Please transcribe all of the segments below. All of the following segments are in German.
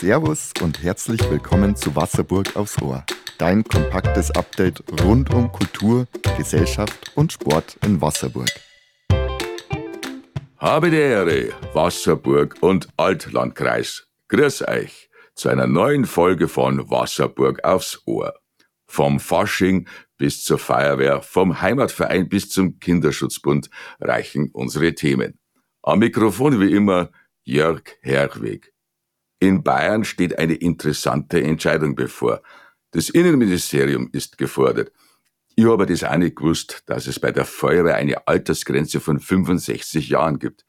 Servus und herzlich willkommen zu Wasserburg aufs Ohr. Dein kompaktes Update rund um Kultur, Gesellschaft und Sport in Wasserburg. Habe die Ehre, Wasserburg und Altlandkreis. Grüß euch zu einer neuen Folge von Wasserburg aufs Ohr. Vom Fasching bis zur Feuerwehr, vom Heimatverein bis zum Kinderschutzbund reichen unsere Themen. Am Mikrofon wie immer Jörg Herweg. In Bayern steht eine interessante Entscheidung bevor. Das Innenministerium ist gefordert. Ich habe das auch nicht gewusst, dass es bei der Feuerwehr eine Altersgrenze von 65 Jahren gibt.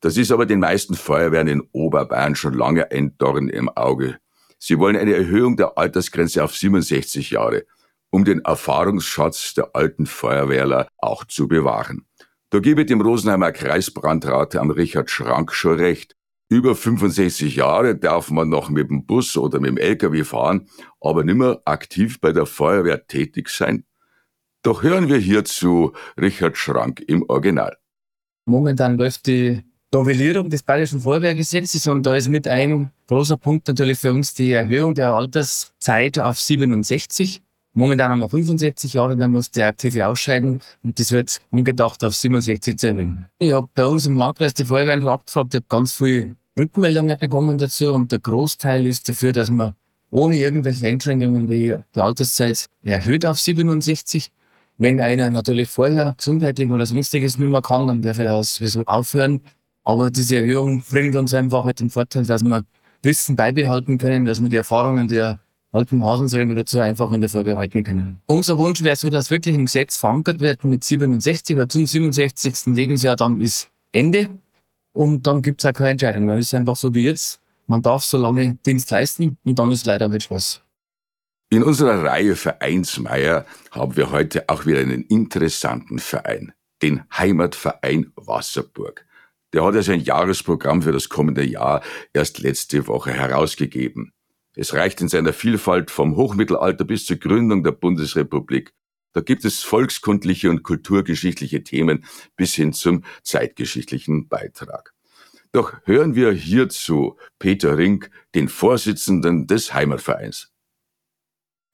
Das ist aber den meisten Feuerwehren in Oberbayern schon lange ein Dorn im Auge. Sie wollen eine Erhöhung der Altersgrenze auf 67 Jahre, um den Erfahrungsschatz der alten Feuerwehrler auch zu bewahren. Da gebe ich dem Rosenheimer Kreisbrandrat am Richard Schrank schon recht. Über 65 Jahre darf man noch mit dem Bus oder mit dem LKW fahren, aber nimmer aktiv bei der Feuerwehr tätig sein? Doch hören wir hierzu Richard Schrank im Original. Momentan läuft die Novellierung des Bayerischen Feuerwehrgesetzes und da ist mit ein großer Punkt natürlich für uns die Erhöhung der Alterszeit auf 67. Momentan haben wir 65 Jahre, dann muss der aktive ausscheiden und das wird ungedacht auf 67 zählen. Ich habe bei uns im Landkreis die Feuerwehr abgefragt, ich habe ganz viele Rückmeldungen bekommen dazu und der Großteil ist dafür, dass man ohne irgendwelche Einschränkungen die, Alterszeit erhöht auf 67. Wenn einer natürlich vorher gesundheitlich oder sonstiges nicht mehr kann, dann darf er das aufhören. Aber diese Erhöhung bringt uns einfach halt den Vorteil, dass wir Wissen beibehalten können, dass wir die Erfahrungen der alten Hasensäume dazu einfach in der Folge halten können. Unser Wunsch wäre so, dass wirklich im Gesetz verankert wird mit 67 oder zum 67. Lebensjahr, dann ist Ende. Und dann gibt es auch keine Entscheidung. Ist es einfach so wie jetzt. Man darf so lange Dienst leisten und dann ist leider mit Spaß. In unserer Reihe Vereinsmeier haben wir heute auch wieder einen interessanten Verein, den Heimatverein Wasserburg. Der hat ja sein Jahresprogramm für das kommende Jahr erst letzte Woche herausgegeben. Es reicht in seiner Vielfalt vom Hochmittelalter bis zur Gründung der Bundesrepublik. Da gibt es volkskundliche und kulturgeschichtliche Themen bis hin zum zeitgeschichtlichen Beitrag. Doch hören wir hierzu Peter Rink, den Vorsitzenden des Heimatvereins.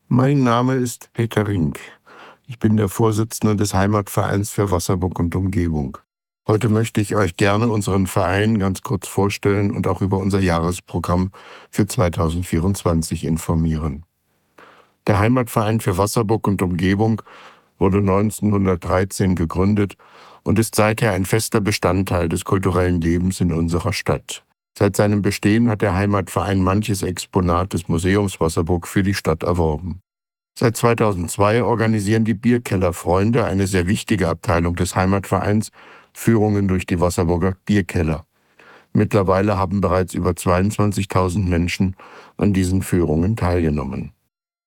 Mein Name ist Peter Rink. Ich bin der Vorsitzende des Heimatvereins für Wasserburg und Umgebung. Heute möchte ich euch gerne unseren Verein ganz kurz vorstellen und auch über unser Jahresprogramm für 2024 informieren. Der Heimatverein für Wasserburg und Umgebung wurde 1913 gegründet und ist seither ein fester Bestandteil des kulturellen Lebens in unserer Stadt. Seit seinem Bestehen hat der Heimatverein manches Exponat des Museums Wasserburg für die Stadt erworben. Seit 2002 organisieren die Bierkellerfreunde, eine sehr wichtige Abteilung des Heimatvereins, Führungen durch die Wasserburger Bierkeller. Mittlerweile haben bereits über 22.000 Menschen an diesen Führungen teilgenommen.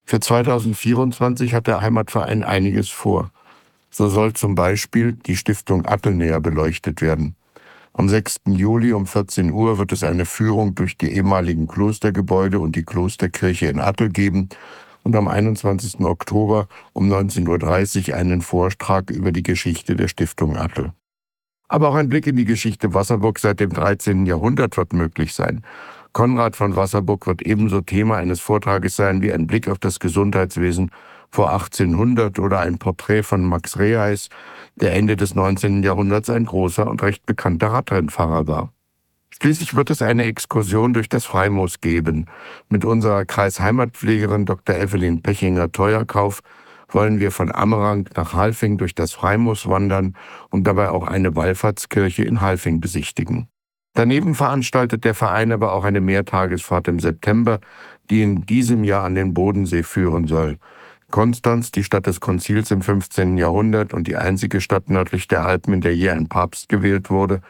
Für 2024 hat der Heimatverein einiges vor. So soll zum Beispiel die Stiftung Attel näher beleuchtet werden. Am 6. Juli um 14 Uhr wird es eine Führung durch die ehemaligen Klostergebäude und die Klosterkirche in Attel geben und am 21. Oktober um 19.30 Uhr einen Vortrag über die Geschichte der Stiftung Attel. Aber auch ein Blick in die Geschichte Wasserburg seit dem 13. Jahrhundert wird möglich sein. Konrad von Wasserburg wird ebenso Thema eines Vortrages sein wie ein Blick auf das Gesundheitswesen vor 1800 oder ein Porträt von Max Reheis, der Ende des 19. Jahrhunderts ein großer und recht bekannter Radrennfahrer war. Schließlich wird es eine Exkursion durch das Freimoos geben. Mit unserer Kreisheimatpflegerin Dr. Evelyn Pechinger-Teuerkauf wollen wir von Ammerang nach Halfing durch das Freimus wandern und dabei auch eine Wallfahrtskirche in Halfing besichtigen. Daneben veranstaltet der Verein aber auch eine Mehrtagesfahrt im September, die in diesem Jahr an den Bodensee führen soll. Konstanz, die Stadt des Konzils im 15. Jahrhundert und die einzige Stadt nördlich der Alpen, in der je ein Papst gewählt wurde,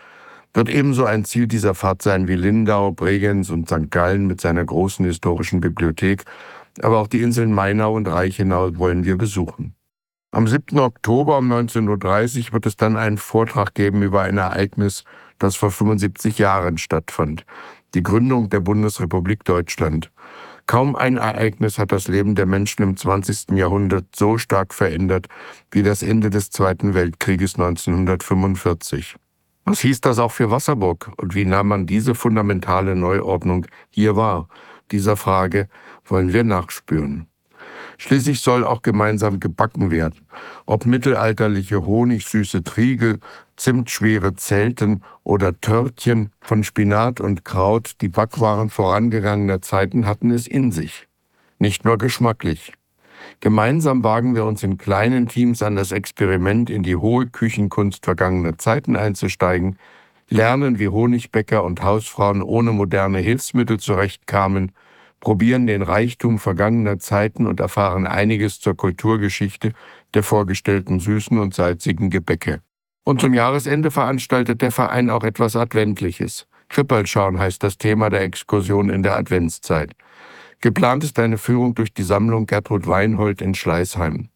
wird ebenso ein Ziel dieser Fahrt sein wie Lindau, Bregenz und St. Gallen mit seiner großen historischen Bibliothek aber auch die Inseln Mainau und Reichenau wollen wir besuchen. Am 7. Oktober um 19.30 Uhr wird es dann einen Vortrag geben über ein Ereignis, das vor 75 Jahren stattfand, die Gründung der Bundesrepublik Deutschland. Kaum ein Ereignis hat das Leben der Menschen im 20. Jahrhundert so stark verändert wie das Ende des Zweiten Weltkrieges 1945. Was hieß das auch für Wasserburg und wie nahm man diese fundamentale Neuordnung hier wahr? Dieser Frage wollen wir nachspüren. Schließlich soll auch gemeinsam gebacken werden. Ob mittelalterliche honigsüße Triegel, zimtschwere Zelten oder Törtchen von Spinat und Kraut, die Backwaren vorangegangener Zeiten hatten es in sich. Nicht nur geschmacklich. Gemeinsam wagen wir uns in kleinen Teams an das Experiment, in die hohe Küchenkunst vergangener Zeiten einzusteigen, lernen, wie Honigbäcker und Hausfrauen ohne moderne Hilfsmittel zurechtkamen, probieren den Reichtum vergangener Zeiten und erfahren einiges zur Kulturgeschichte der vorgestellten süßen und salzigen Gebäcke. Und zum Jahresende veranstaltet der Verein auch etwas Adventliches. Krippelschauen heißt das Thema der Exkursion in der Adventszeit. Geplant ist eine Führung durch die Sammlung Gertrud Weinhold in Schleißheim.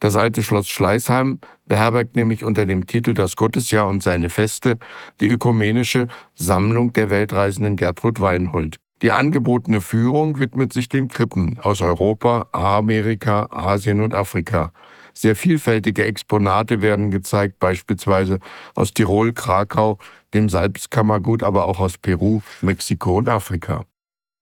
Das alte Schloss Schleißheim beherbergt nämlich unter dem Titel Das Gottesjahr und seine Feste die ökumenische Sammlung der weltreisenden Gertrud Weinhold. Die angebotene Führung widmet sich den Krippen aus Europa, Amerika, Asien und Afrika. Sehr vielfältige Exponate werden gezeigt, beispielsweise aus Tirol, Krakau, dem Salzkammergut, aber auch aus Peru, Mexiko und Afrika.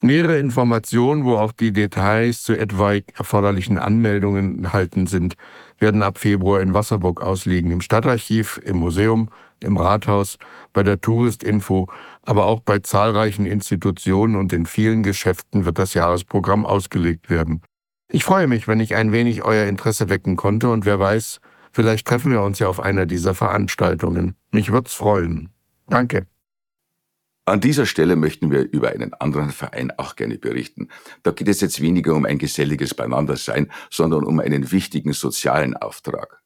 Nähere Informationen, wo auch die Details zu etwaig erforderlichen Anmeldungen enthalten sind, werden ab Februar in Wasserburg ausliegen. Im Stadtarchiv, im Museum, im Rathaus, bei der Touristinfo, aber auch bei zahlreichen Institutionen und in vielen Geschäften wird das Jahresprogramm ausgelegt werden. Ich freue mich, wenn ich ein wenig euer Interesse wecken konnte und wer weiß, vielleicht treffen wir uns ja auf einer dieser Veranstaltungen. Mich wird's freuen. Danke. An dieser Stelle möchten wir über einen anderen Verein auch gerne berichten. Da geht es jetzt weniger um ein geselliges Beieinandersein, sondern um einen wichtigen sozialen Auftrag.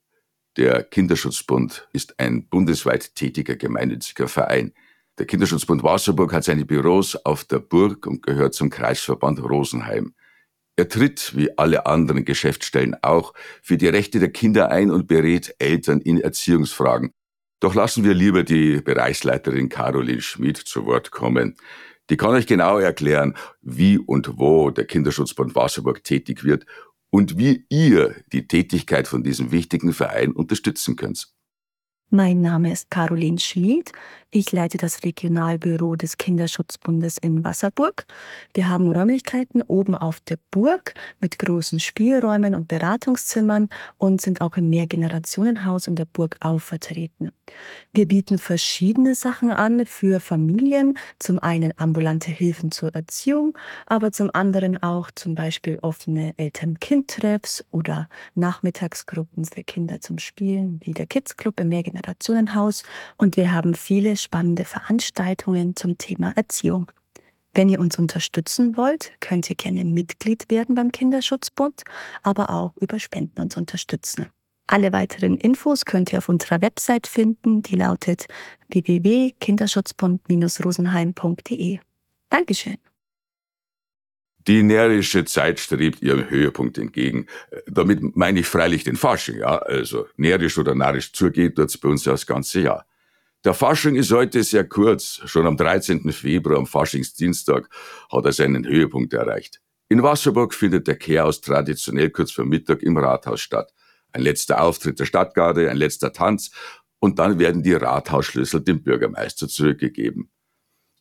Der Kinderschutzbund ist ein bundesweit tätiger gemeinnütziger Verein. Der Kinderschutzbund Wasserburg hat seine Büros auf der Burg und gehört zum Kreisverband Rosenheim. Er tritt, wie alle anderen Geschäftsstellen auch, für die Rechte der Kinder ein und berät Eltern in Erziehungsfragen doch lassen wir lieber die Bereichsleiterin Caroline Schmid zu Wort kommen. Die kann euch genau erklären, wie und wo der Kinderschutzbund Wasserburg tätig wird und wie ihr die Tätigkeit von diesem wichtigen Verein unterstützen könnt. Mein Name ist Caroline Schmid. Ich leite das Regionalbüro des Kinderschutzbundes in Wasserburg. Wir haben Räumlichkeiten oben auf der Burg mit großen Spielräumen und Beratungszimmern und sind auch im Mehrgenerationenhaus in der Burg auch vertreten. Wir bieten verschiedene Sachen an für Familien. Zum einen ambulante Hilfen zur Erziehung, aber zum anderen auch zum Beispiel offene Eltern-Kind-Treffs oder Nachmittagsgruppen für Kinder zum Spielen, wie der Kids Club im Mehrgenerationenhaus. Und wir haben viele spannende Veranstaltungen zum Thema Erziehung. Wenn ihr uns unterstützen wollt, könnt ihr gerne Mitglied werden beim Kinderschutzbund, aber auch über Spenden uns unterstützen. Alle weiteren Infos könnt ihr auf unserer Website finden, die lautet www.kinderschutzbund-rosenheim.de. Dankeschön. Die närrische Zeit strebt ihrem Höhepunkt entgegen. Damit meine ich freilich den Fasching, ja. Also närrisch oder narrisch zugeht, tut's bei uns ja das ganze Jahr. Der Fasching ist heute sehr kurz. Schon am 13. Februar, am Faschingsdienstag, hat er seinen Höhepunkt erreicht. In Wasserburg findet der Chaos traditionell kurz vor Mittag im Rathaus statt. Ein letzter Auftritt der Stadtgarde, ein letzter Tanz und dann werden die Rathausschlüssel dem Bürgermeister zurückgegeben.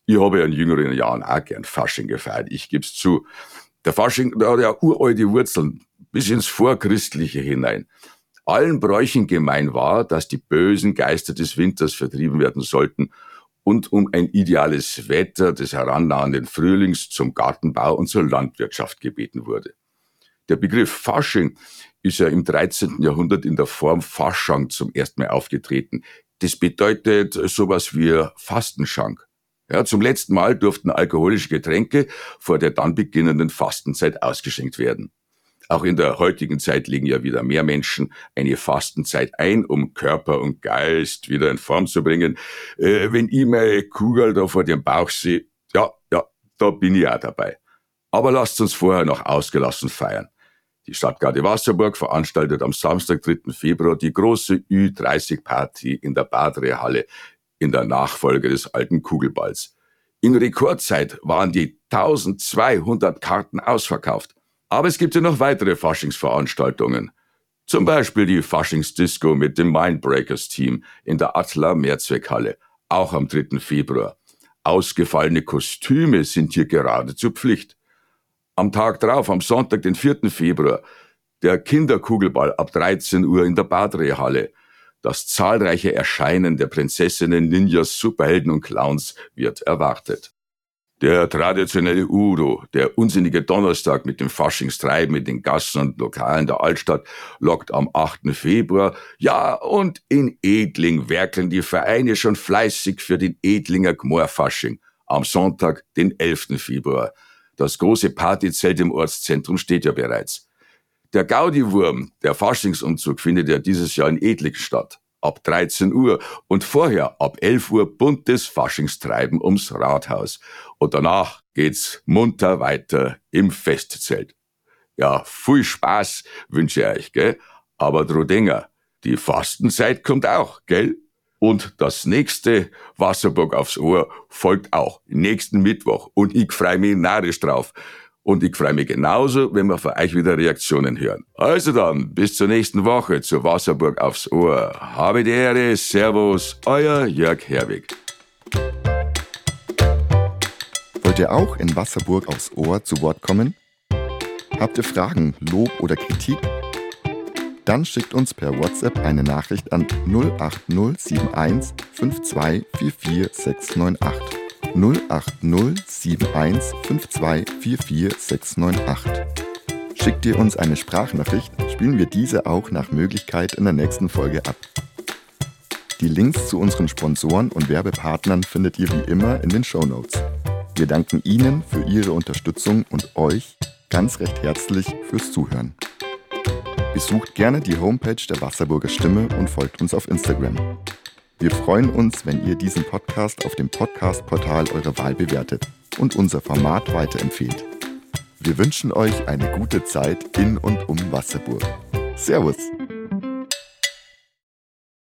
Ich habe ja in jüngeren Jahren auch gern Fasching gefeiert, ich geb's zu. Der Fasching, der hat ja uralte Wurzeln, bis ins Vorchristliche hinein. Allen Bräuchen gemein war, dass die bösen Geister des Winters vertrieben werden sollten und um ein ideales Wetter des herannahenden Frühlings zum Gartenbau und zur Landwirtschaft gebeten wurde. Der Begriff Fasching ist ja im 13. Jahrhundert in der Form Faschang zum ersten Mal aufgetreten. Das bedeutet sowas wie Fastenschank. Ja, zum letzten Mal durften alkoholische Getränke vor der dann beginnenden Fastenzeit ausgeschenkt werden. Auch in der heutigen Zeit legen ja wieder mehr Menschen eine Fastenzeit ein, um Körper und Geist wieder in Form zu bringen. Äh, wenn ich meine Kugel da vor dem Bauch sehe, ja, ja, da bin ich auch dabei. Aber lasst uns vorher noch ausgelassen feiern. Die Stadtgarde Wasserburg veranstaltet am Samstag, 3. Februar, die große Ü30-Party in der Badrehalle in der Nachfolge des alten Kugelballs. In Rekordzeit waren die 1200 Karten ausverkauft. Aber es gibt ja noch weitere Faschingsveranstaltungen. Zum Beispiel die Faschingsdisco mit dem Mindbreakers-Team in der Atla Mehrzweckhalle. auch am 3. Februar. Ausgefallene Kostüme sind hier geradezu Pflicht. Am Tag drauf, am Sonntag, den 4. Februar, der Kinderkugelball ab 13 Uhr in der Badrehalle. Das zahlreiche Erscheinen der Prinzessinnen, Ninjas, Superhelden und Clowns wird erwartet. Der traditionelle Udo, der unsinnige Donnerstag mit dem Faschingstreiben in den Gassen und Lokalen der Altstadt, lockt am 8. Februar. Ja, und in Edling werkeln die Vereine schon fleißig für den Edlinger Gmorfasching am Sonntag, den 11. Februar. Das große Partyzelt im Ortszentrum steht ja bereits. Der Gaudi-Wurm, der Faschingsumzug, findet ja dieses Jahr in Edling statt. Ab 13 Uhr und vorher ab 11 Uhr buntes Faschingstreiben ums Rathaus. Und danach geht's munter weiter im Festzelt. Ja, viel Spaß wünsche ich euch, gell? Aber Drodinger, die Fastenzeit kommt auch, gell? Und das nächste Wasserburg aufs Ohr folgt auch nächsten Mittwoch. Und ich freue mich narrisch drauf. Und ich freue mich genauso, wenn wir von euch wieder Reaktionen hören. Also dann, bis zur nächsten Woche zur Wasserburg aufs Ohr. Habe die Ehre, Servus, euer Jörg Herwig. Wollt ihr auch in Wasserburg aufs Ohr zu Wort kommen? Habt ihr Fragen, Lob oder Kritik? Dann schickt uns per WhatsApp eine Nachricht an 08071 5244698. 080715244 Schickt ihr uns eine Sprachnachricht, spielen wir diese auch nach Möglichkeit in der nächsten Folge ab. Die Links zu unseren Sponsoren und Werbepartnern findet ihr wie immer in den Show Notes. Wir danken Ihnen für Ihre Unterstützung und euch ganz recht herzlich fürs Zuhören. Besucht gerne die Homepage der Wasserburger Stimme und folgt uns auf Instagram. Wir freuen uns, wenn ihr diesen Podcast auf dem Podcast-Portal eurer Wahl bewertet und unser Format weiterempfehlt. Wir wünschen euch eine gute Zeit in und um Wasserburg. Servus!